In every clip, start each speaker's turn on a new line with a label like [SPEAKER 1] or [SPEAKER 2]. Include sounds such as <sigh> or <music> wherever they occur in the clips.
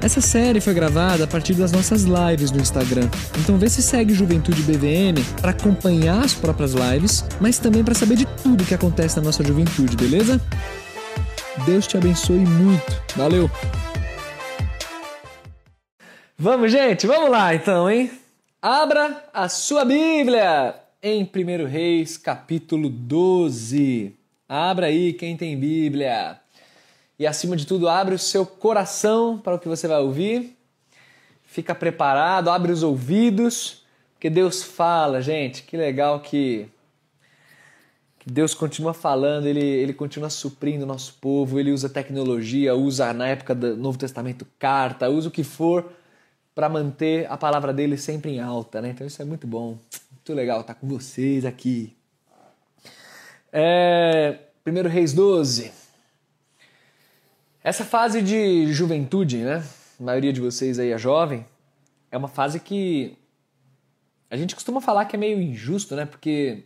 [SPEAKER 1] Essa série foi gravada a partir das nossas lives no Instagram. Então vê se segue Juventude BVM para acompanhar as próprias lives, mas também para saber de tudo que acontece na nossa juventude, beleza? Deus te abençoe muito. Valeu. Vamos, gente, vamos lá então, hein? Abra a sua Bíblia em 1 Reis, capítulo 12. Abra aí quem tem Bíblia. E acima de tudo, abre o seu coração para o que você vai ouvir. Fica preparado, abre os ouvidos, porque Deus fala, gente. Que legal que, que Deus continua falando, ele, ele continua suprindo o nosso povo, ele usa tecnologia, usa na época do Novo Testamento carta, usa o que for para manter a palavra dele sempre em alta, né? Então isso é muito bom, muito legal estar com vocês aqui. É, 1 Reis 12. Essa fase de juventude, né? A maioria de vocês aí é jovem, é uma fase que a gente costuma falar que é meio injusto, né? Porque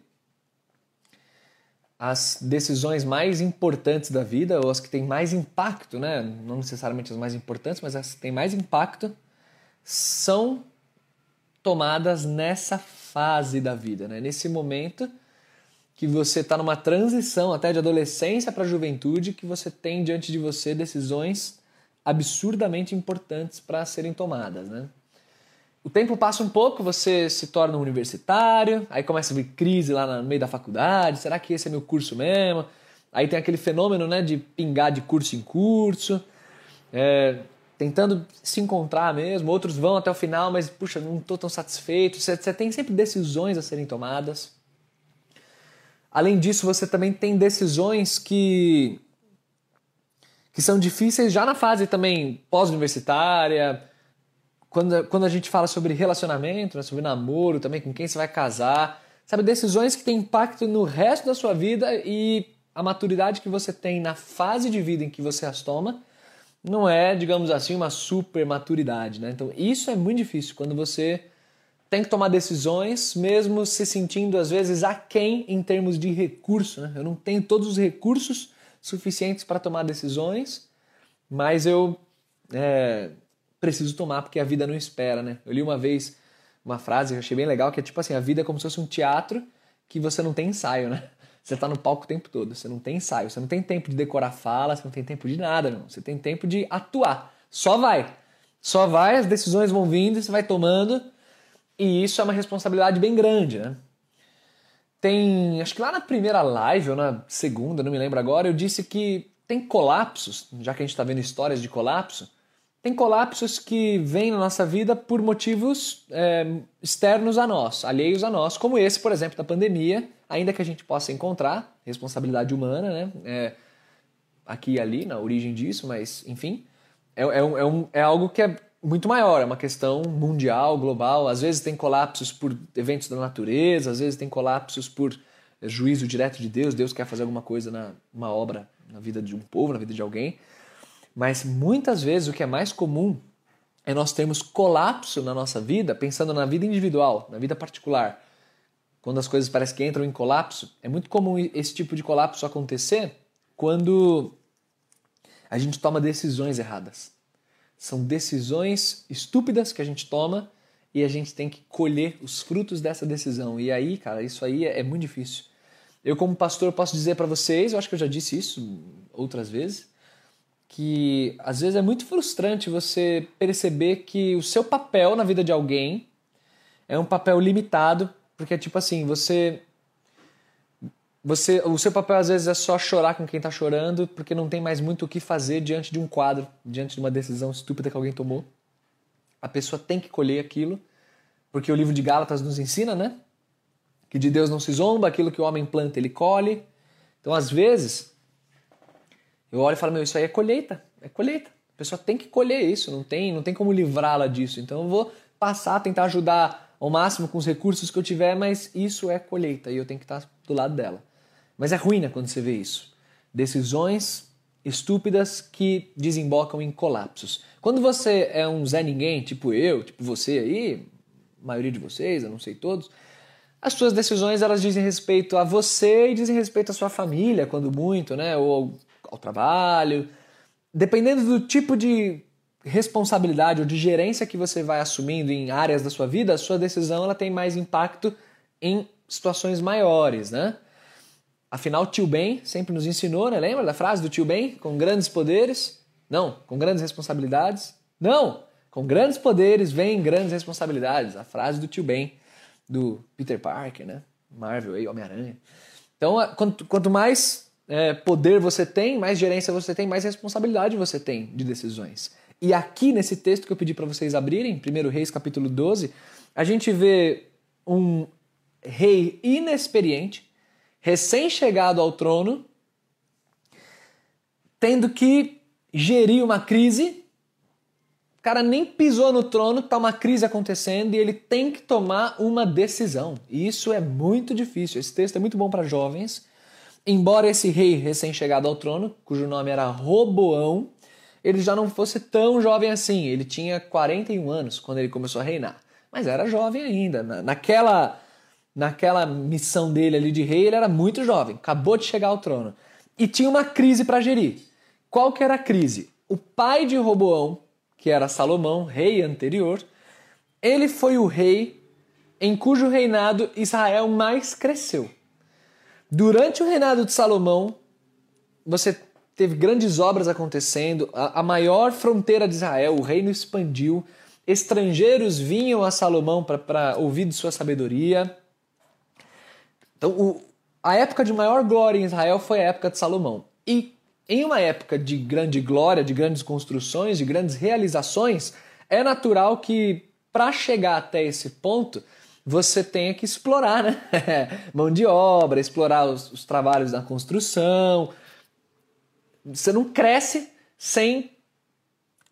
[SPEAKER 1] as decisões mais importantes da vida, ou as que têm mais impacto, né? Não necessariamente as mais importantes, mas as que têm mais impacto, são tomadas nessa fase da vida, né? Nesse momento que você está numa transição até de adolescência para juventude, que você tem diante de você decisões absurdamente importantes para serem tomadas, né? O tempo passa um pouco, você se torna um universitário, aí começa a vir crise lá no meio da faculdade, será que esse é meu curso mesmo? Aí tem aquele fenômeno né, de pingar de curso em curso, é, tentando se encontrar mesmo, outros vão até o final, mas puxa, não estou tão satisfeito. Você tem sempre decisões a serem tomadas. Além disso, você também tem decisões que que são difíceis já na fase também pós-universitária, quando, quando a gente fala sobre relacionamento, né, sobre namoro, também com quem você vai casar, sabe, decisões que têm impacto no resto da sua vida e a maturidade que você tem na fase de vida em que você as toma não é, digamos assim, uma super maturidade, né? Então, isso é muito difícil. Quando você tem que tomar decisões, mesmo se sentindo às vezes aquém em termos de recurso. Né? Eu não tenho todos os recursos suficientes para tomar decisões, mas eu é, preciso tomar porque a vida não espera. Né? Eu li uma vez uma frase que eu achei bem legal, que é tipo assim, a vida é como se fosse um teatro que você não tem ensaio, né? <laughs> Você está no palco o tempo todo, você não tem ensaio, você não tem tempo de decorar fala, você não tem tempo de nada. Você tem tempo de atuar. Só vai. Só vai, as decisões vão vindo, você vai tomando e isso é uma responsabilidade bem grande, né? Tem, acho que lá na primeira live ou na segunda, não me lembro agora, eu disse que tem colapsos, já que a gente está vendo histórias de colapso, tem colapsos que vêm na nossa vida por motivos é, externos a nós, alheios a nós, como esse, por exemplo, da pandemia, ainda que a gente possa encontrar responsabilidade humana, né? É, aqui e ali, na origem disso, mas enfim, é, é, um, é, um, é algo que é muito maior, é uma questão mundial, global. Às vezes tem colapsos por eventos da natureza, às vezes tem colapsos por juízo direto de Deus. Deus quer fazer alguma coisa na uma obra na vida de um povo, na vida de alguém. Mas muitas vezes o que é mais comum é nós termos colapso na nossa vida, pensando na vida individual, na vida particular. Quando as coisas parecem que entram em colapso, é muito comum esse tipo de colapso acontecer quando a gente toma decisões erradas. São decisões estúpidas que a gente toma e a gente tem que colher os frutos dessa decisão. E aí, cara, isso aí é, é muito difícil. Eu, como pastor, posso dizer para vocês, eu acho que eu já disse isso outras vezes, que às vezes é muito frustrante você perceber que o seu papel na vida de alguém é um papel limitado, porque é tipo assim, você você, o seu papel às vezes é só chorar com quem está chorando, porque não tem mais muito o que fazer diante de um quadro, diante de uma decisão estúpida que alguém tomou. A pessoa tem que colher aquilo, porque o livro de Gálatas nos ensina, né? Que de Deus não se zomba, aquilo que o homem planta, ele colhe. Então, às vezes, eu olho e falo, meu, isso aí é colheita, é colheita. A pessoa tem que colher isso, não tem, não tem como livrá-la disso. Então, eu vou passar, tentar ajudar ao máximo com os recursos que eu tiver, mas isso é colheita e eu tenho que estar do lado dela. Mas é ruim né, quando você vê isso. Decisões estúpidas que desembocam em colapsos. Quando você é um Zé Ninguém, tipo eu, tipo você aí, a maioria de vocês, eu não sei todos, as suas decisões elas dizem respeito a você e dizem respeito à sua família, quando muito, né? Ou ao, ao trabalho. Dependendo do tipo de responsabilidade ou de gerência que você vai assumindo em áreas da sua vida, a sua decisão ela tem mais impacto em situações maiores, né? Afinal, tio Ben sempre nos ensinou, né? Lembra da frase do tio Ben? Com grandes poderes? Não, com grandes responsabilidades? Não, com grandes poderes vem grandes responsabilidades. A frase do tio Ben, do Peter Parker, né? Marvel aí, Homem-Aranha. Então, quanto, mais é, poder você tem, mais gerência você tem, mais responsabilidade você tem de decisões. E aqui nesse texto que eu pedi para vocês abrirem, 1 Reis capítulo 12, a gente vê um rei inexperiente recém-chegado ao trono, tendo que gerir uma crise. O cara nem pisou no trono, está uma crise acontecendo e ele tem que tomar uma decisão. E isso é muito difícil. Esse texto é muito bom para jovens. Embora esse rei recém-chegado ao trono, cujo nome era Roboão, ele já não fosse tão jovem assim. Ele tinha 41 anos quando ele começou a reinar. Mas era jovem ainda. Naquela naquela missão dele ali de rei, ele era muito jovem, acabou de chegar ao trono. E tinha uma crise para gerir. Qual que era a crise? O pai de Roboão, que era Salomão, rei anterior, ele foi o rei em cujo reinado Israel mais cresceu. Durante o reinado de Salomão, você teve grandes obras acontecendo, a, a maior fronteira de Israel, o reino expandiu, estrangeiros vinham a Salomão para ouvir de sua sabedoria, então, o, a época de maior glória em Israel foi a época de Salomão. E em uma época de grande glória, de grandes construções, de grandes realizações, é natural que para chegar até esse ponto você tenha que explorar né? <laughs> mão de obra, explorar os, os trabalhos da construção. Você não cresce sem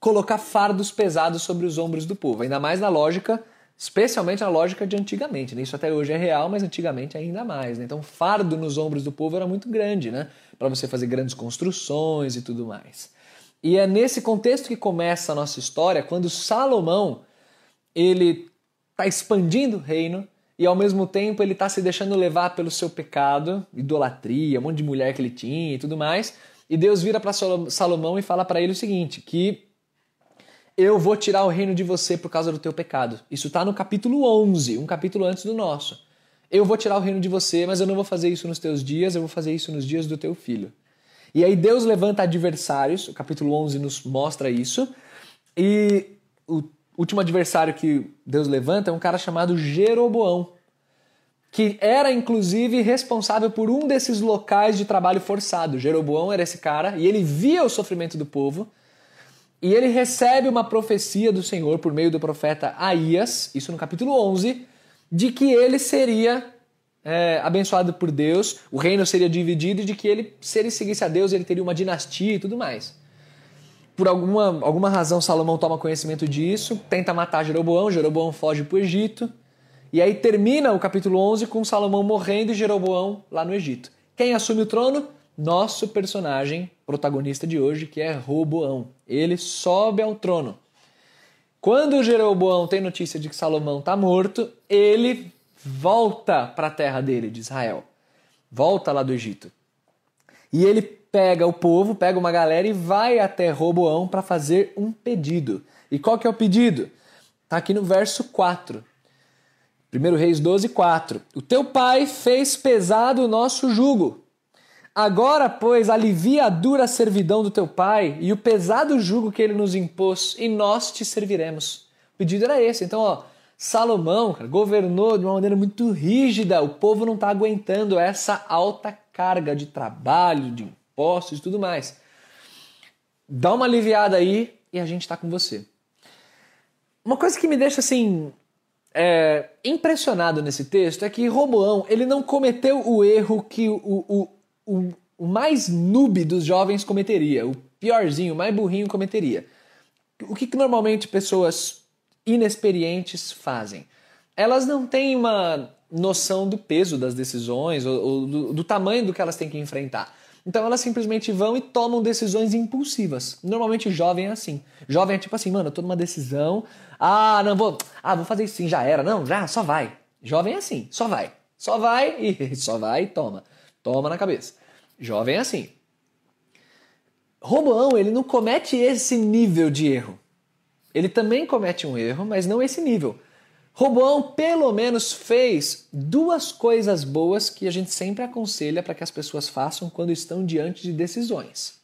[SPEAKER 1] colocar fardos pesados sobre os ombros do povo, ainda mais na lógica especialmente na lógica de antigamente. Né? Isso até hoje é real, mas antigamente ainda mais. Né? Então, o fardo nos ombros do povo era muito grande, né? para você fazer grandes construções e tudo mais. E é nesse contexto que começa a nossa história, quando Salomão ele está expandindo o reino e ao mesmo tempo ele está se deixando levar pelo seu pecado, idolatria, um monte de mulher que ele tinha e tudo mais. E Deus vira para Salomão e fala para ele o seguinte: que eu vou tirar o reino de você por causa do teu pecado. Isso está no capítulo 11, um capítulo antes do nosso. Eu vou tirar o reino de você, mas eu não vou fazer isso nos teus dias, eu vou fazer isso nos dias do teu filho. E aí Deus levanta adversários, o capítulo 11 nos mostra isso, e o último adversário que Deus levanta é um cara chamado Jeroboão, que era inclusive responsável por um desses locais de trabalho forçado. Jeroboão era esse cara e ele via o sofrimento do povo e ele recebe uma profecia do Senhor por meio do profeta Aías, isso no capítulo 11, de que ele seria é, abençoado por Deus, o reino seria dividido e de que ele, se ele seguisse a Deus, ele teria uma dinastia e tudo mais. Por alguma, alguma razão, Salomão toma conhecimento disso, tenta matar Jeroboão, Jeroboão foge para o Egito, e aí termina o capítulo 11 com Salomão morrendo e Jeroboão lá no Egito. Quem assume o trono? Nosso personagem protagonista de hoje, que é Roboão. Ele sobe ao trono. Quando Jeroboão tem notícia de que Salomão está morto, ele volta para a terra dele, de Israel. Volta lá do Egito. E ele pega o povo, pega uma galera e vai até Roboão para fazer um pedido. E qual que é o pedido? Está aqui no verso 4. 1 Reis 12, 4. O teu pai fez pesado o nosso jugo Agora, pois, alivia a dura servidão do teu pai e o pesado jugo que ele nos impôs, e nós te serviremos. O pedido era esse. Então, ó, Salomão cara, governou de uma maneira muito rígida. O povo não está aguentando essa alta carga de trabalho, de impostos e tudo mais. Dá uma aliviada aí e a gente está com você. Uma coisa que me deixa assim é, impressionado nesse texto é que Roboão ele não cometeu o erro que o, o o, o mais noob dos jovens cometeria, o piorzinho, o mais burrinho cometeria. O que, que normalmente pessoas inexperientes fazem? Elas não têm uma noção do peso das decisões ou, ou do, do tamanho do que elas têm que enfrentar. Então elas simplesmente vão e tomam decisões impulsivas. Normalmente jovem é assim. Jovem é tipo assim, mano, eu tô numa decisão. Ah, não vou. Ah, vou fazer isso sim, já era. Não, já, só vai. Jovem é assim, só vai. Só vai e <laughs> só vai e toma. Toma na cabeça. Jovem é assim. Roboão, ele não comete esse nível de erro. Ele também comete um erro, mas não esse nível. Roboão pelo menos fez duas coisas boas que a gente sempre aconselha para que as pessoas façam quando estão diante de decisões.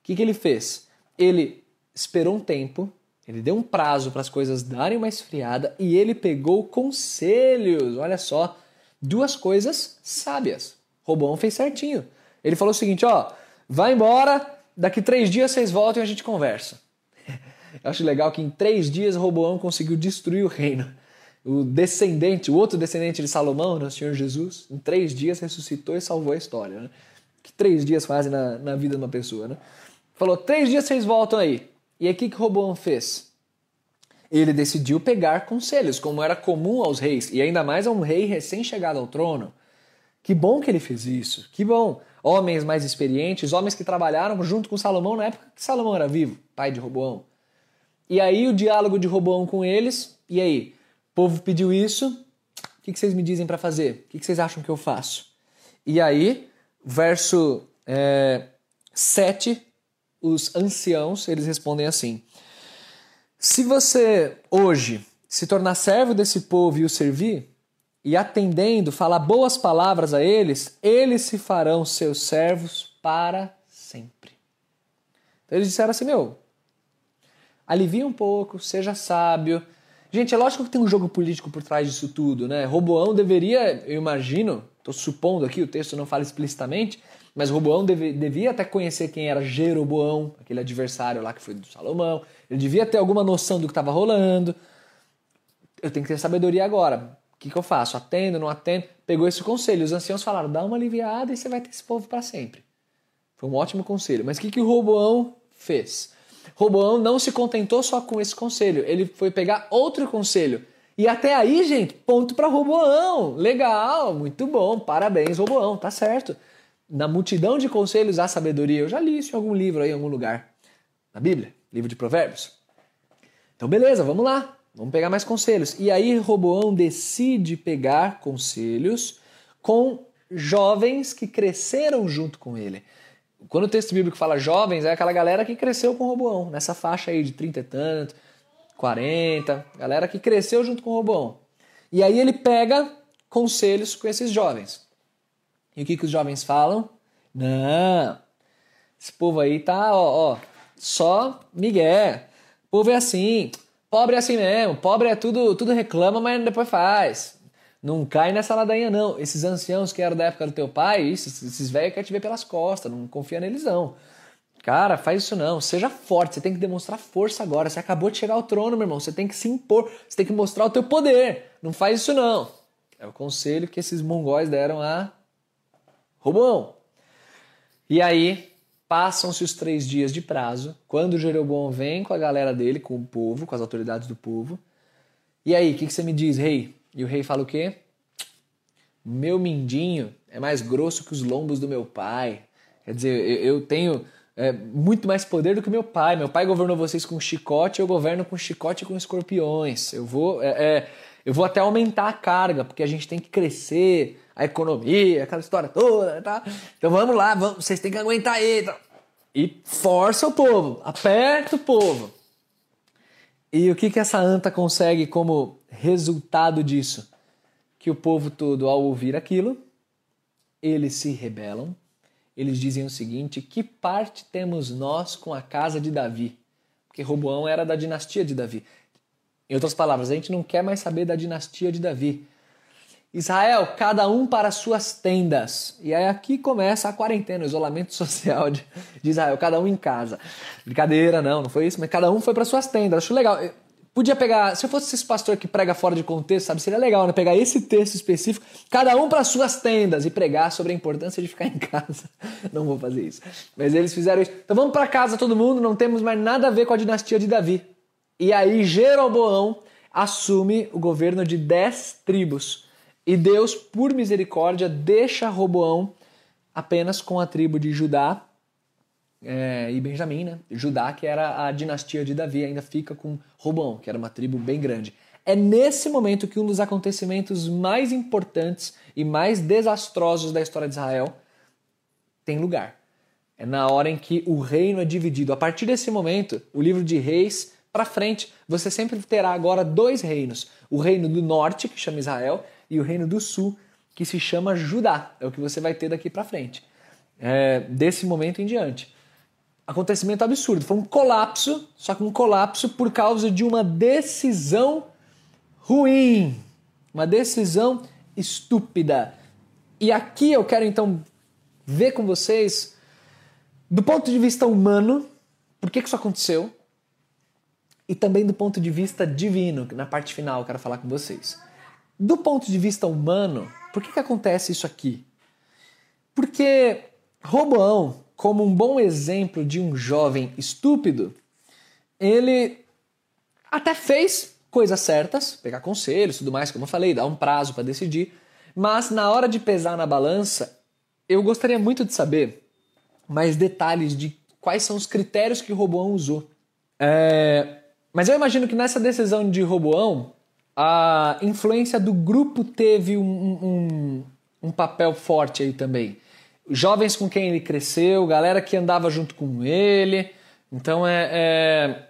[SPEAKER 1] O que, que ele fez? Ele esperou um tempo, ele deu um prazo para as coisas darem uma esfriada e ele pegou conselhos. Olha só, duas coisas sábias. Roboão fez certinho. Ele falou o seguinte: ó, vai embora, daqui três dias vocês voltam e a gente conversa. <laughs> Eu acho legal que em três dias Roboão conseguiu destruir o reino o descendente, o outro descendente de Salomão, né, o Senhor Jesus, em três dias ressuscitou e salvou a história. Né? que três dias fazem na, na vida de uma pessoa? Né? Falou, três dias vocês voltam aí. E aí o que, que Roboão fez? Ele decidiu pegar conselhos, como era comum aos reis, e ainda mais a um rei recém-chegado ao trono. Que bom que ele fez isso, que bom. Homens mais experientes, homens que trabalharam junto com Salomão na época que Salomão era vivo, pai de Roboão. E aí o diálogo de Roboão com eles, e aí? povo pediu isso, o que, vocês me dizem para fazer? O que, vocês acham que eu faço? E aí, verso é, 7, os anciãos, eles respondem assim, se você hoje se tornar servo desse povo e o servir, e atendendo, falar boas palavras a eles, eles se farão seus servos para sempre. Então eles disseram assim: meu, alivia um pouco, seja sábio, Gente, é lógico que tem um jogo político por trás disso tudo, né? Roboão deveria, eu imagino, estou supondo aqui, o texto não fala explicitamente, mas Roboão deve, devia até conhecer quem era Jeroboão, aquele adversário lá que foi do Salomão. Ele devia ter alguma noção do que estava rolando. Eu tenho que ter sabedoria agora. O que, que eu faço? Atendo, não atendo? Pegou esse conselho. Os anciãos falaram: dá uma aliviada e você vai ter esse povo para sempre. Foi um ótimo conselho. Mas o que, que o Roboão fez? Roboão não se contentou só com esse conselho, ele foi pegar outro conselho. E até aí, gente, ponto para Roboão. Legal, muito bom, parabéns, Roboão, tá certo. Na multidão de conselhos há sabedoria. Eu já li isso em algum livro aí, em algum lugar. Na Bíblia, livro de Provérbios. Então, beleza, vamos lá. Vamos pegar mais conselhos. E aí, Roboão decide pegar conselhos com jovens que cresceram junto com ele. Quando o texto bíblico fala jovens, é aquela galera que cresceu com Roboão, nessa faixa aí de 30 e tanto, 40, galera que cresceu junto com Roboão. E aí ele pega conselhos com esses jovens. E o que, que os jovens falam? Não, esse povo aí tá, ó, ó só Miguel. O povo é assim, pobre é assim mesmo, pobre é tudo, tudo reclama, mas depois faz. Não cai nessa ladainha, não. Esses anciãos que eram da época do teu pai, isso, esses velhos querem te ver pelas costas, não confia neles, não. Cara, faz isso não. Seja forte, você tem que demonstrar força agora. Você acabou de chegar ao trono, meu irmão. Você tem que se impor, você tem que mostrar o teu poder. Não faz isso não. É o conselho que esses mongóis deram a Roboão. E aí, passam-se os três dias de prazo. Quando Jeroboão vem com a galera dele, com o povo, com as autoridades do povo. E aí, o que, que você me diz, rei? E o rei fala o quê? Meu mindinho é mais grosso que os lombos do meu pai. Quer dizer, eu tenho é, muito mais poder do que meu pai. Meu pai governou vocês com chicote, eu governo com chicote e com escorpiões. Eu vou, é, é, eu vou até aumentar a carga, porque a gente tem que crescer, a economia, aquela história toda, tá? Então vamos lá, vamos, vocês têm que aguentar aí. Tá? E força o povo, aperta o povo. E o que, que essa anta consegue como resultado disso? Que o povo todo, ao ouvir aquilo, eles se rebelam, eles dizem o seguinte: que parte temos nós com a casa de Davi? Porque Roboão era da dinastia de Davi. Em outras palavras, a gente não quer mais saber da dinastia de Davi. Israel, cada um para suas tendas. E aí aqui começa a quarentena, o isolamento <laughs> social de, Israel, cada um em casa. Brincadeira, não, não foi isso, mas cada um foi para suas tendas. Acho legal. Podia pegar, se eu fosse esse pastor que prega fora de contexto, sabe, seria legal, né? Pegar esse texto específico, cada um para suas tendas e pregar sobre a importância de ficar <laughs> em casa. Não vou fazer isso. Mas eles fizeram isso. Então vamos para casa todo mundo, não temos mais nada a ver com a dinastia de Davi. E aí Jeroboão assume o governo de dez tribos E Deus, por misericórdia, deixa Roboão apenas com a tribo de Judá é, e Benjamim, né? Judá, que era a dinastia de Davi, ainda fica com Roboão, que era uma tribo bem grande. É nesse momento que um dos acontecimentos mais importantes e mais desastrosos da história de Israel tem lugar. É na hora em que o reino é dividido. A partir desse momento, o livro de Reis para frente, você sempre terá agora dois reinos: o reino do norte, que chama Israel, e o reino do sul, que se chama Judá. É o que você vai ter daqui para frente. É, desse momento em diante. Acontecimento absurdo. Foi um colapso, só que um colapso por causa de uma decisão ruim, uma decisão estúpida. E aqui eu quero então ver com vocês, do ponto de vista humano, por que, que isso aconteceu, e também do ponto de vista divino, que na parte final eu quero falar com vocês. Do ponto de vista humano, por que, que acontece isso aqui? Porque Roboão, como um bom exemplo de um jovem estúpido, ele até fez coisas certas, pegar conselhos, tudo mais, como eu falei, dar um prazo para decidir, mas na hora de pesar na balança, eu gostaria muito de saber mais detalhes de quais são os critérios que Roboão usou. É, mas eu imagino que nessa decisão de Roboão, a influência do grupo teve um, um, um papel forte aí também. Jovens com quem ele cresceu, galera que andava junto com ele. Então é, é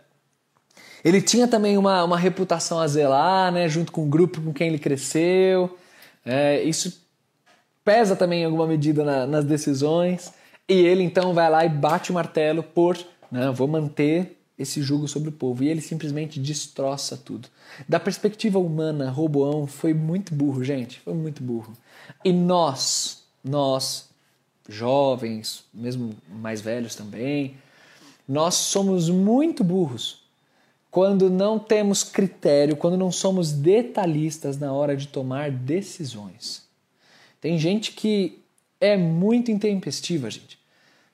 [SPEAKER 1] ele tinha também uma, uma reputação a zelar, né, junto com o grupo com quem ele cresceu. É, isso pesa também em alguma medida na, nas decisões. E ele então vai lá e bate o martelo por, né, vou manter esse jugo sobre o povo. E ele simplesmente destroça tudo. Da perspectiva humana, Roboão foi muito burro, gente. Foi muito burro. E nós, nós, jovens, mesmo mais velhos também, nós somos muito burros quando não temos critério, quando não somos detalhistas na hora de tomar decisões. Tem gente que é muito intempestiva, gente.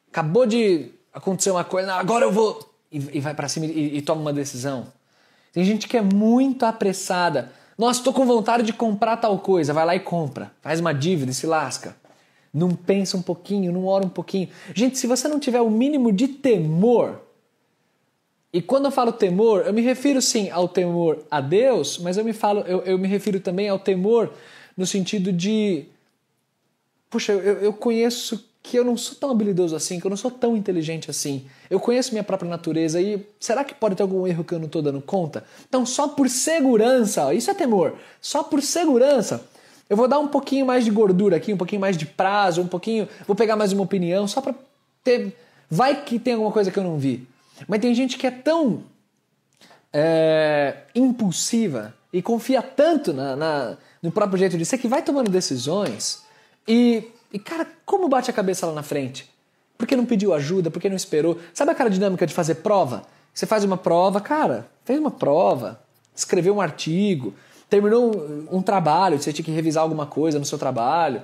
[SPEAKER 1] Acabou de acontecer uma coisa, agora eu vou. E, vai para cima e, e, toma uma decisão. Tem gente que é muito apressada. Nossa, estou com vontade de comprar tal coisa. Vai lá e compra. Faz uma dívida e se lasca. Não pensa um pouquinho, não ora um pouquinho. Gente, se você não tiver o mínimo de temor, e quando eu falo temor, eu me refiro sim ao temor a Deus, mas eu me, falo, eu, eu me refiro também ao temor no sentido de. Puxa, eu, eu conheço que eu não sou tão habilidoso assim, que eu não sou tão inteligente assim. Eu conheço minha própria natureza e será que pode ter algum erro que eu não estou dando conta? Então, só por segurança, isso é temor, só por segurança, eu vou dar um pouquinho mais de gordura aqui, um pouquinho mais de prazo, um pouquinho. Vou pegar mais uma opinião, só para ter. Vai que tem alguma coisa que eu não vi. Mas tem gente que é tão é, impulsiva e confia tanto na, na, no próprio jeito de ser que vai tomando decisões e, e, cara, como bate a cabeça lá na frente? Por que não pediu ajuda? Por que não esperou? Sabe aquela dinâmica de fazer prova? Você faz uma prova, cara, fez uma prova, escreveu um artigo, terminou um, um trabalho, você tinha que revisar alguma coisa no seu trabalho.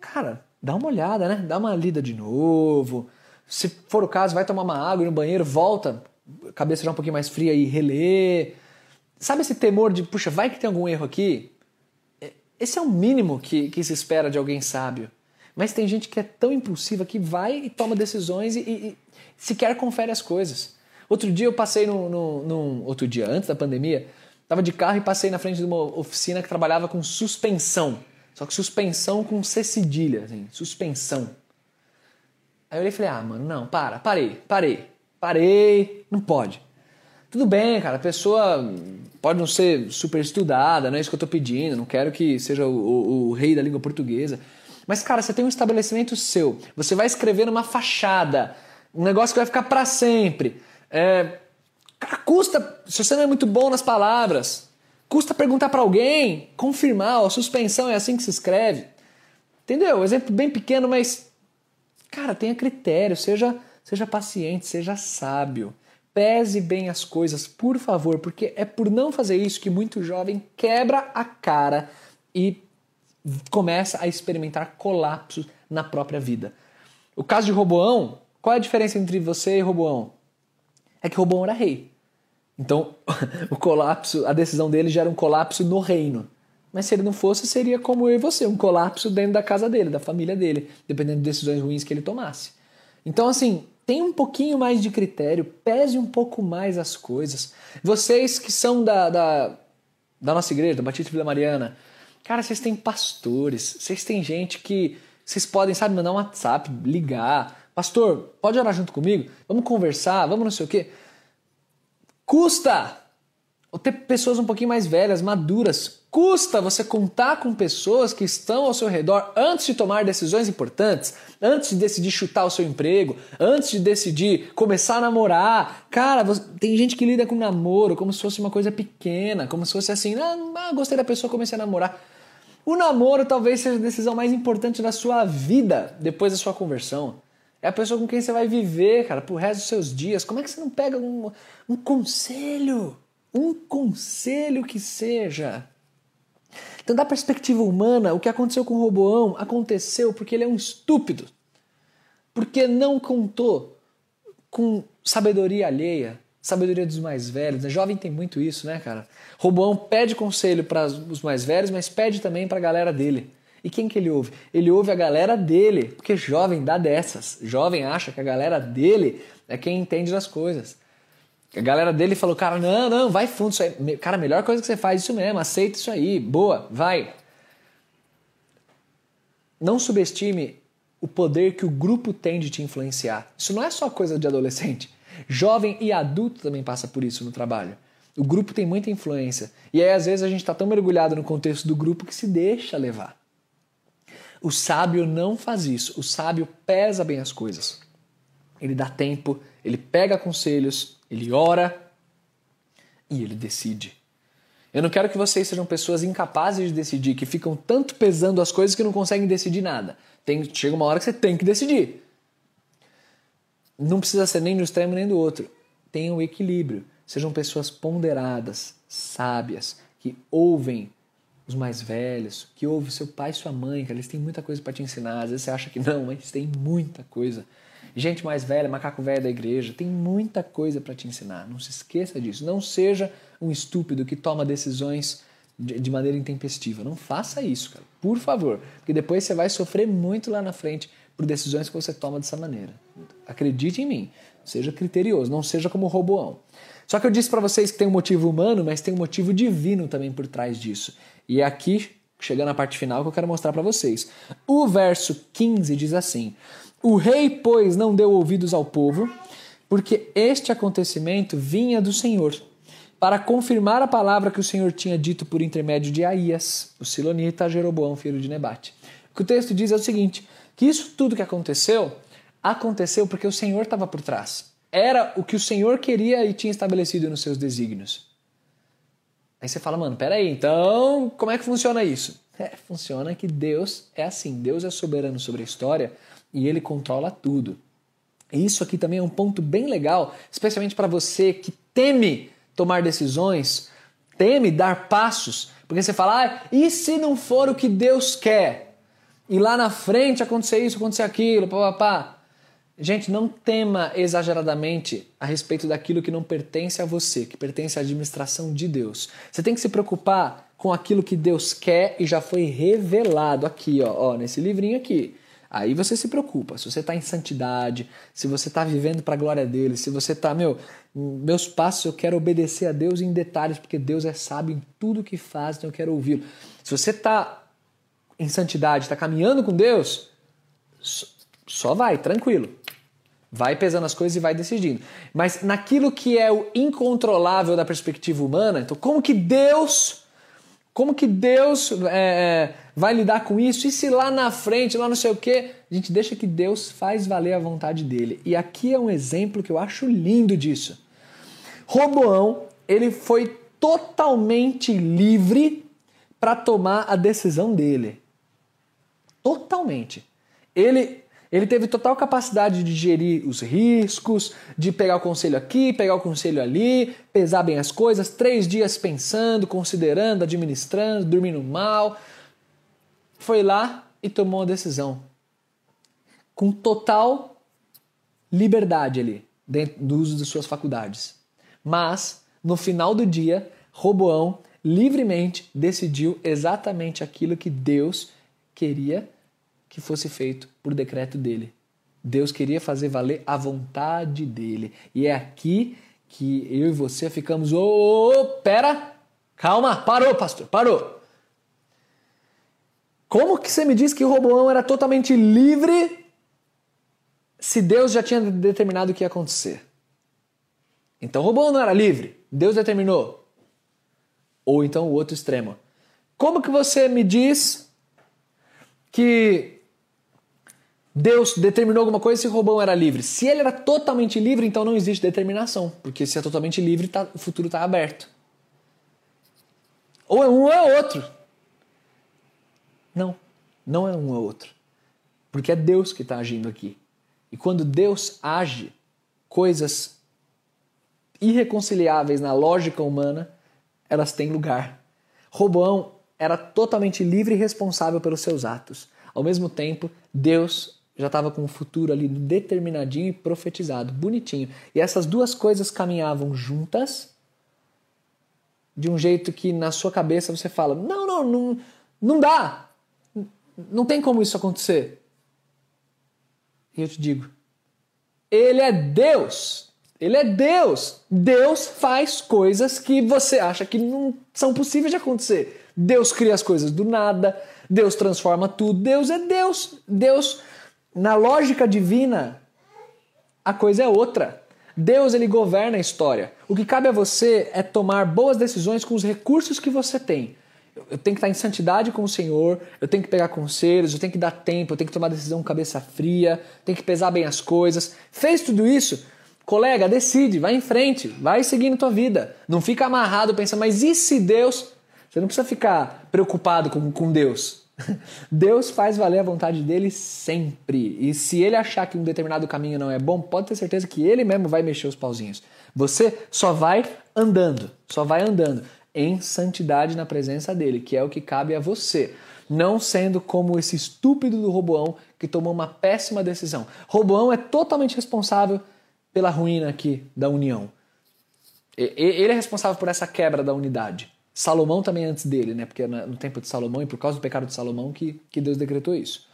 [SPEAKER 1] Cara, dá uma olhada, né? Dá uma lida de novo se for o caso, vai tomar uma água no banheiro, volta, cabeça já um pouquinho mais fria e relê. Sabe esse temor de, puxa, vai que tem algum erro aqui? Esse é o mínimo que, que se espera de alguém sábio. Mas tem gente que é tão impulsiva que vai e toma decisões e, e, e sequer confere as coisas. Outro dia eu passei num, num, num, Outro dia, antes da pandemia, estava de carro e passei na frente de uma oficina que trabalhava com suspensão. Só que suspensão com C cedilha, assim, suspensão. Aí eu olhei e falei, ah, mano, não, para, parei, parei, parei, não pode. Tudo bem, cara, a pessoa pode não ser super estudada, não é isso que eu tô pedindo, não quero que seja o, o, o rei da língua portuguesa. Mas, cara, você tem um estabelecimento seu, você vai escrever numa fachada, um negócio que vai ficar para sempre. É, cara, custa, se você não é muito bom nas palavras, custa perguntar para alguém, confirmar, a suspensão é assim que se escreve. Entendeu? Exemplo bem pequeno, mas Cara, tenha critério, seja, seja paciente, seja sábio. Pese bem as coisas, por favor, porque é por não fazer isso que muito jovem quebra a cara e começa a experimentar colapso na própria vida. O caso de Roboão, qual é a diferença entre você e Roboão? É que Roboão era rei. Então, <laughs> o colapso, a decisão dele gera um colapso no reino. Mas se ele não fosse, seria como eu e você, um colapso dentro da casa dele, da família dele, dependendo de decisões ruins que ele tomasse. Então, assim, tem um pouquinho mais de critério, pese um pouco mais as coisas. Vocês que são da, da, da nossa igreja, da Batista Vila Mariana, cara, vocês têm pastores, vocês têm gente que vocês podem, sabe, mandar um WhatsApp, ligar. Pastor, pode orar junto comigo? Vamos conversar, vamos não sei o quê. Custa! Ou ter pessoas um pouquinho mais velhas, maduras. Custa você contar com pessoas que estão ao seu redor antes de tomar decisões importantes, antes de decidir chutar o seu emprego, antes de decidir começar a namorar. Cara, tem gente que lida com namoro como se fosse uma coisa pequena, como se fosse assim, ah, ah, gostei da pessoa, comecei a namorar. O namoro talvez seja a decisão mais importante da sua vida depois da sua conversão. É a pessoa com quem você vai viver, cara, pro resto dos seus dias. Como é que você não pega um, um conselho? Um conselho que seja. Então, da perspectiva humana, o que aconteceu com Roboão aconteceu porque ele é um estúpido. Porque não contou com sabedoria alheia, sabedoria dos mais velhos. Né? Jovem tem muito isso, né, cara? Roboão pede conselho para os mais velhos, mas pede também para a galera dele. E quem que ele ouve? Ele ouve a galera dele, porque jovem dá dessas. Jovem acha que a galera dele é quem entende das coisas. A galera dele falou, cara, não, não, vai fundo isso aí. Cara, a melhor coisa que você faz isso mesmo, aceita isso aí, boa, vai. Não subestime o poder que o grupo tem de te influenciar. Isso não é só coisa de adolescente. Jovem e adulto também passa por isso no trabalho. O grupo tem muita influência. E aí, às vezes, a gente está tão mergulhado no contexto do grupo que se deixa levar. O sábio não faz isso. O sábio pesa bem as coisas. Ele dá tempo, ele pega conselhos, ele ora e ele decide. Eu não quero que vocês sejam pessoas incapazes de decidir, que ficam tanto pesando as coisas que não conseguem decidir nada. Tem, chega uma hora que você tem que decidir. Não precisa ser nem do extremo nem do outro. Tenham um equilíbrio. Sejam pessoas ponderadas, sábias, que ouvem os mais velhos, que ouvem seu pai e sua mãe, que eles têm muita coisa para te ensinar. Às vezes você acha que não, mas tem muita coisa gente mais velha, macaco velho da igreja, tem muita coisa para te ensinar. Não se esqueça disso. Não seja um estúpido que toma decisões de, maneira intempestiva. Não faça isso, cara. Por favor. Porque depois você vai sofrer muito lá na frente por decisões que você toma dessa maneira. Acredite em mim. Seja criterioso, não seja como o Roboão. Só que eu disse para vocês que tem um motivo humano, mas tem um motivo divino também por trás disso. E é aqui, chegando à parte final, que eu quero mostrar para vocês. O verso 15 diz assim: o rei, pois, não deu ouvidos ao povo, porque este acontecimento vinha do Senhor, para confirmar a palavra que o Senhor tinha dito por intermédio de Aías, o Silonita, Jeroboão, filho de Nebate. O que o texto diz é o seguinte: que isso tudo que aconteceu, aconteceu porque o Senhor estava por trás. Era o que o Senhor queria e tinha estabelecido nos seus desígnios. Aí você fala, mano, peraí, então como é que funciona isso? É, funciona que Deus é assim, Deus é soberano sobre a história e ele controla tudo. E isso aqui também é um ponto bem legal, especialmente para você que teme tomar decisões, teme dar passos, porque você fala, ah, e se não for o que Deus quer? E lá na frente acontecer isso, acontecer aquilo, papapá. Gente, não tema exageradamente a respeito daquilo que não pertence a você, que pertence à administração de Deus. Você tem que se preocupar com aquilo que Deus quer e já foi revelado aqui, ó, ó nesse livrinho aqui. Aí você se preocupa. Se você está em santidade, se você está vivendo para a glória dele, se você está, meu, meus passos eu quero obedecer a Deus em detalhes, porque Deus é sábio em tudo que faz, então eu quero ouvi-lo. Se você está em santidade, está caminhando com Deus, só vai, tranquilo. Vai pesando as coisas e vai decidindo. Mas naquilo que é o incontrolável da perspectiva humana, então como que Deus como que Deus é, é, vai lidar com isso? E se lá na frente, lá não sei o que, a gente deixa que Deus faz valer a vontade dele. E aqui é um exemplo que eu acho lindo disso. Roboão, ele foi totalmente livre para tomar a decisão dele. Totalmente. Ele ele teve total capacidade de gerir os riscos, de pegar o conselho aqui, pegar o conselho ali, pesar bem as coisas, três dias pensando, considerando, administrando, dormindo mal. Foi lá e tomou a decisão. Com total liberdade ali, dentro do uso de suas faculdades. Mas, no final do dia, Roboão livremente decidiu exatamente aquilo que Deus queria que fosse feito por decreto dele. Deus queria fazer valer a vontade dele. E é aqui que eu e você ficamos. Ô, oh, oh, pera! Calma, parou, pastor, parou. Como que você me diz que o Roboão era totalmente livre se Deus já tinha determinado o que ia acontecer? Então Roboão não era livre, Deus determinou. Ou então o outro extremo. Como que você me diz que Deus determinou alguma coisa se Robão era livre. Se ele era totalmente livre, então não existe determinação, porque se é totalmente livre, tá, o futuro está aberto. Ou é um ou é outro. Não, não é um ou outro. Porque é Deus que está agindo aqui. E quando Deus age, coisas irreconciliáveis na lógica humana, elas têm lugar. Roboão era totalmente livre e responsável pelos seus atos. Ao mesmo tempo, Deus já estava com o futuro ali determinadinho e profetizado, bonitinho. E essas duas coisas caminhavam juntas de um jeito que na sua cabeça você fala: não, não, não, não dá. Não tem como isso acontecer. E eu te digo: Ele é Deus. Ele é Deus. Deus faz coisas que você acha que não são possíveis de acontecer. Deus cria as coisas do nada. Deus transforma tudo. Deus é Deus. Deus na lógica divina, a coisa é outra. Deus ele governa a história. O que cabe a você é tomar boas decisões com os recursos que você tem. Eu tenho que estar em santidade com o Senhor, eu tenho que pegar conselhos, eu tenho que dar tempo, eu tenho que tomar decisão com cabeça fria, tenho que pesar bem as coisas. Fez tudo isso? Colega, decide, vai em frente, vai seguindo tua vida. Não fica amarrado pensando, mas e se Deus? Você não precisa ficar preocupado com, com Deus. Deus faz valer a vontade dele sempre. E se ele achar que um determinado caminho não é bom, pode ter certeza que ele mesmo vai mexer os pauzinhos. Você só vai andando, só vai andando em santidade na presença dele, que é o que cabe a você. Não sendo como esse estúpido do Roboão que tomou uma péssima decisão. Roboão é totalmente responsável pela ruína aqui da união. Ele é responsável por essa quebra da unidade. Salomão também antes dele, né? Porque no tempo de Salomão e por causa do pecado de Salomão que, que Deus decretou isso.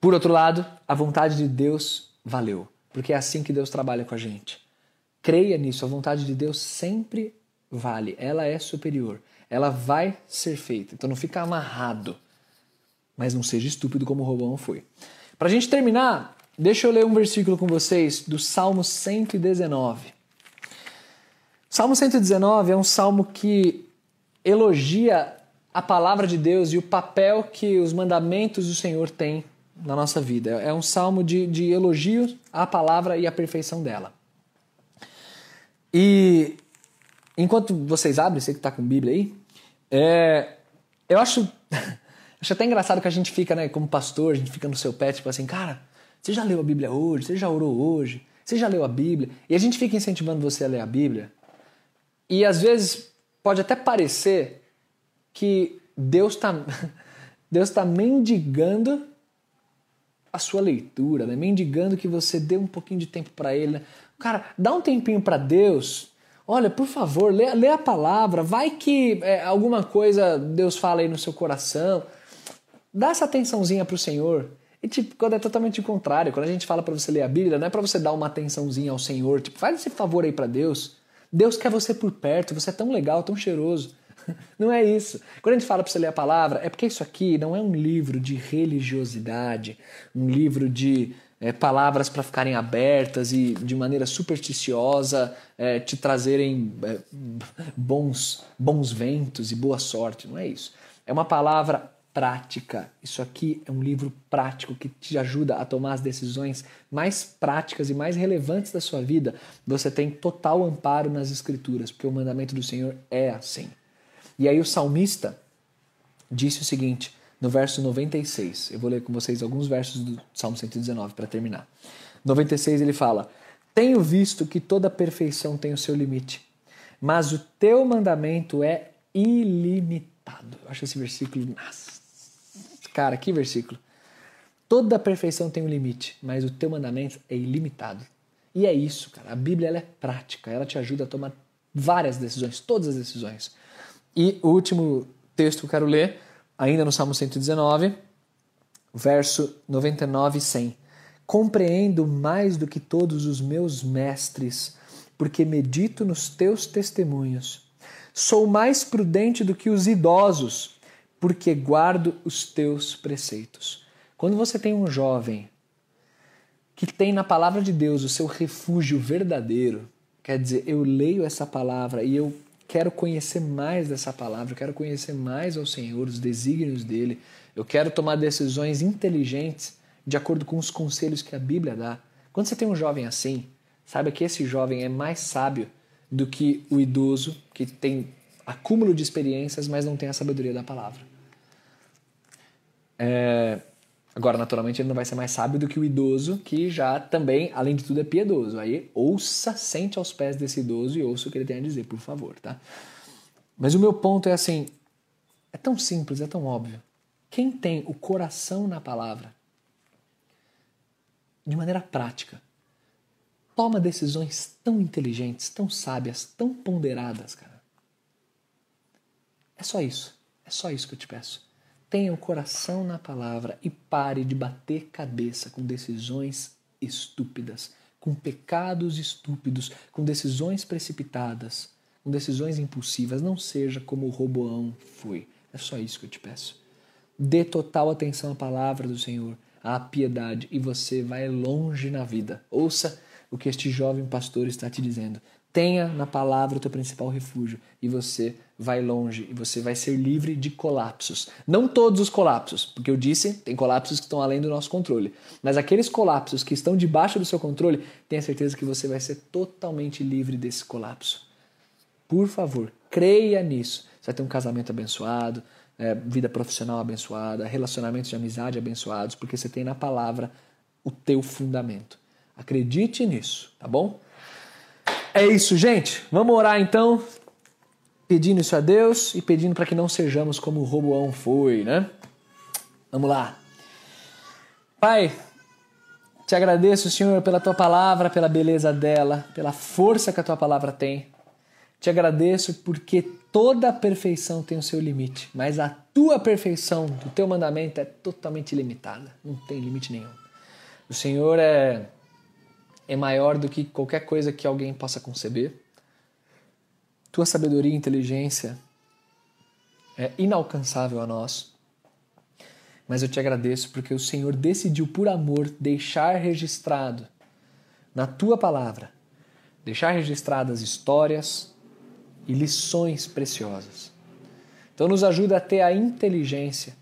[SPEAKER 1] Por outro lado, a vontade de Deus valeu, porque é assim que Deus trabalha com a gente. Creia nisso, a vontade de Deus sempre vale, ela é superior, ela vai ser feita. Então não fica amarrado, mas não seja estúpido como o Robão foi. Para a gente terminar, deixa eu ler um versículo com vocês do Salmo 119. Salmo 119 é um salmo que elogia a palavra de Deus e o papel que os mandamentos do Senhor têm na nossa vida. É um salmo de, de elogio à palavra e à perfeição dela. E enquanto vocês abrem, você que está com Bíblia aí, é, eu acho, <laughs> acho até engraçado que a gente fica, né, como pastor, a gente fica no seu pé, tipo assim, cara, você já leu a Bíblia hoje? Você já orou hoje? Você já leu a Bíblia? E a gente fica incentivando você a ler a Bíblia. E às vezes pode até parecer que Deus está <laughs> Deus tá mendigando a sua leitura, né? mendigando que você dê um pouquinho de tempo para Ele. Né? Cara, dá um tempinho para Deus. Olha, por favor, lê, lê a palavra. Vai que é, alguma coisa Deus fala aí no seu coração. Dá essa atençãozinha para o Senhor. E tipo, quando é totalmente o contrário, quando a gente fala para você ler a Bíblia, não é para você dar uma atençãozinha ao Senhor. Tipo, faz esse favor aí para Deus. Deus quer você por perto, você é tão legal, tão cheiroso. <laughs> Não é isso. Quando a gente fala para você ler a palavra, é porque isso aqui não é um livro de religiosidade, um livro de é, palavras para ficarem abertas e de maneira supersticiosa é, te trazerem é, bons, bons ventos e boa sorte. Não é isso. É uma palavra prática. Isso aqui é um livro prático que te ajuda a tomar as decisões mais práticas e mais relevantes da sua vida. Você tem total amparo nas Escrituras, porque o mandamento do Senhor é assim. E aí o salmista disse o seguinte, no verso 96. Eu vou ler com vocês alguns versos do Salmo 119 para terminar. 96 ele fala: Tenho visto que toda perfeição tem o seu limite, mas o teu mandamento é ilimitado. Eu acho esse versículo. Nossa, Cara, que versículo. Toda perfeição tem um limite, mas o teu mandamento é ilimitado. E é isso, cara. A Bíblia ela é prática, ela te ajuda a tomar várias decisões, todas as decisões. E o último texto que eu quero ler, ainda no Salmo 119, verso 99 e 100. Compreendo mais do que todos os meus mestres, porque medito nos teus testemunhos. Sou mais prudente do que os idosos, porque guardo os teus preceitos. Quando você tem um jovem que tem na palavra de Deus o seu refúgio verdadeiro, quer dizer, eu leio essa palavra e eu quero conhecer mais dessa palavra, eu quero conhecer mais ao Senhor, os desígnios dele, eu quero tomar decisões inteligentes de acordo com os conselhos que a Bíblia dá. Quando você tem um jovem assim, saiba que esse jovem é mais sábio do que o idoso que tem acúmulo de experiências, mas não tem a sabedoria da palavra. É, Agora, naturalmente, ele não vai ser mais sábio do que o idoso, que já também, além de tudo, é piedoso. Aí, ouça, sente aos pés desse idoso e ouça o que ele tem a dizer, por favor, tá? Mas o meu ponto é assim: é tão simples, é tão óbvio. Quem tem o coração na palavra, de maneira prática, toma decisões tão inteligentes, tão sábias, tão ponderadas, cara. É só isso. É só isso que eu te peço. Tenha o coração na palavra e pare de bater cabeça com decisões estúpidas, com pecados estúpidos, com decisões precipitadas, com decisões impulsivas. Não seja como o Roboão foi. É só isso que eu te peço. Dê total atenção à palavra do Senhor, à piedade, e você vai longe na vida. Ouça o que este jovem pastor está te dizendo. Tenha na palavra o teu principal refúgio e você vai longe e você vai ser livre de colapsos. Não todos os colapsos, porque eu disse, tem colapsos que estão além do nosso controle. Mas aqueles colapsos que estão debaixo do seu controle, tenha certeza que você vai ser totalmente livre desse colapso. Por favor, creia nisso. Você vai ter um casamento abençoado, é, vida profissional abençoada, relacionamentos de amizade abençoados, porque você tem na palavra o teu fundamento. Acredite nisso, tá bom? É isso, gente. Vamos orar então, pedindo isso a Deus e pedindo para que não sejamos como o Roboão foi, né? Vamos lá. Pai, te agradeço, Senhor, pela tua palavra, pela beleza dela, pela força que a tua palavra tem. Te agradeço porque toda perfeição tem o seu limite, mas a tua perfeição do teu mandamento é totalmente limitada, não tem limite nenhum. O Senhor é é maior do que qualquer coisa que alguém possa conceber. Tua sabedoria e inteligência é inalcançável a nós. Mas eu te agradeço porque o Senhor decidiu, por amor, deixar registrado na tua palavra, deixar registradas histórias e lições preciosas. Então, nos ajuda a ter a inteligência,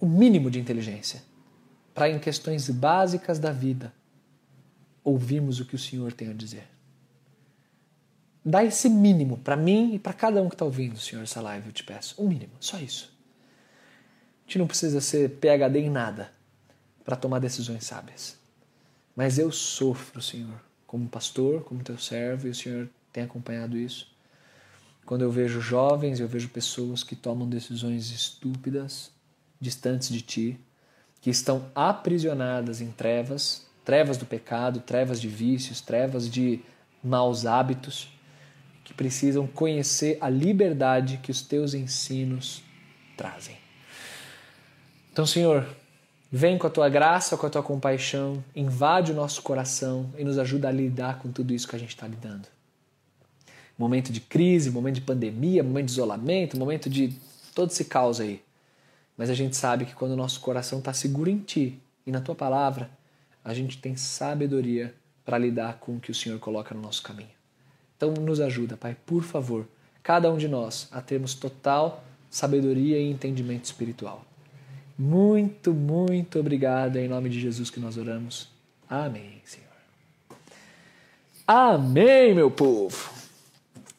[SPEAKER 1] o mínimo de inteligência, para em questões básicas da vida ouvirmos o que o Senhor tem a dizer. Dá esse mínimo para mim e para cada um que está ouvindo, Senhor, essa live, eu te peço. Um mínimo, só isso. A gente não precisa ser PHD em nada para tomar decisões sábias. Mas eu sofro, Senhor, como pastor, como teu servo, e o Senhor tem acompanhado isso. Quando eu vejo jovens, eu vejo pessoas que tomam decisões estúpidas, distantes de ti, que estão aprisionadas em trevas, trevas do pecado, trevas de vícios, trevas de maus hábitos, que precisam conhecer a liberdade que os teus ensinos trazem. Então, Senhor, vem com a tua graça, com a tua compaixão, invade o nosso coração e nos ajuda a lidar com tudo isso que a gente está lidando. Momento de crise, momento de pandemia, momento de isolamento, momento de todo esse caos aí. Mas a gente sabe que quando o nosso coração está seguro em Ti e na Tua palavra, a gente tem sabedoria para lidar com o que o Senhor coloca no nosso caminho. Então nos ajuda, Pai, por favor, cada um de nós a termos total sabedoria e entendimento espiritual. Muito, muito obrigado em nome de Jesus que nós oramos. Amém, Senhor. Amém, meu povo.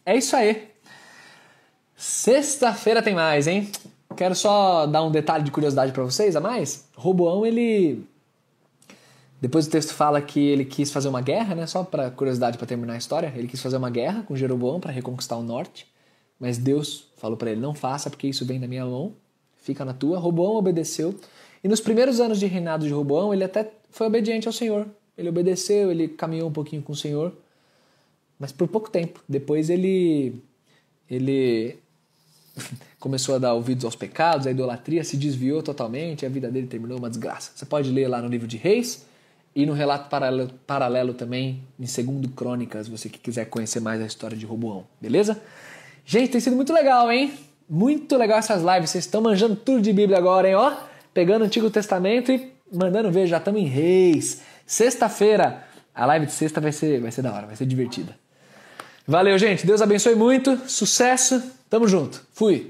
[SPEAKER 1] É isso aí. Sexta-feira tem mais, hein? Quero só dar um detalhe de curiosidade para vocês a mais. Roboão, ele. Depois o texto fala que ele quis fazer uma guerra, né? Só para curiosidade para terminar a história. Ele quis fazer uma guerra com Jeroboão para reconquistar o norte. Mas Deus falou para ele: não faça, porque isso vem da minha mão. Fica na tua. Roboão obedeceu. E nos primeiros anos de reinado de Roboão, ele até foi obediente ao Senhor. Ele obedeceu, ele caminhou um pouquinho com o Senhor. Mas por pouco tempo. Depois ele ele <laughs> começou a dar ouvidos aos pecados, à idolatria, se desviou totalmente a vida dele terminou uma desgraça. Você pode ler lá no livro de Reis e no relato paralelo, paralelo também em Segundo Crônicas, você que quiser conhecer mais a história de Roboão, beleza? Gente, tem sido muito legal, hein? Muito legal essas lives. Vocês estão manjando tudo de Bíblia agora, hein? Ó, pegando o Antigo Testamento e mandando ver, já estamos em Reis. Sexta-feira, a live de sexta vai ser, vai ser da hora, vai ser divertida. Valeu, gente. Deus abençoe muito. Sucesso. Tamo junto. Fui.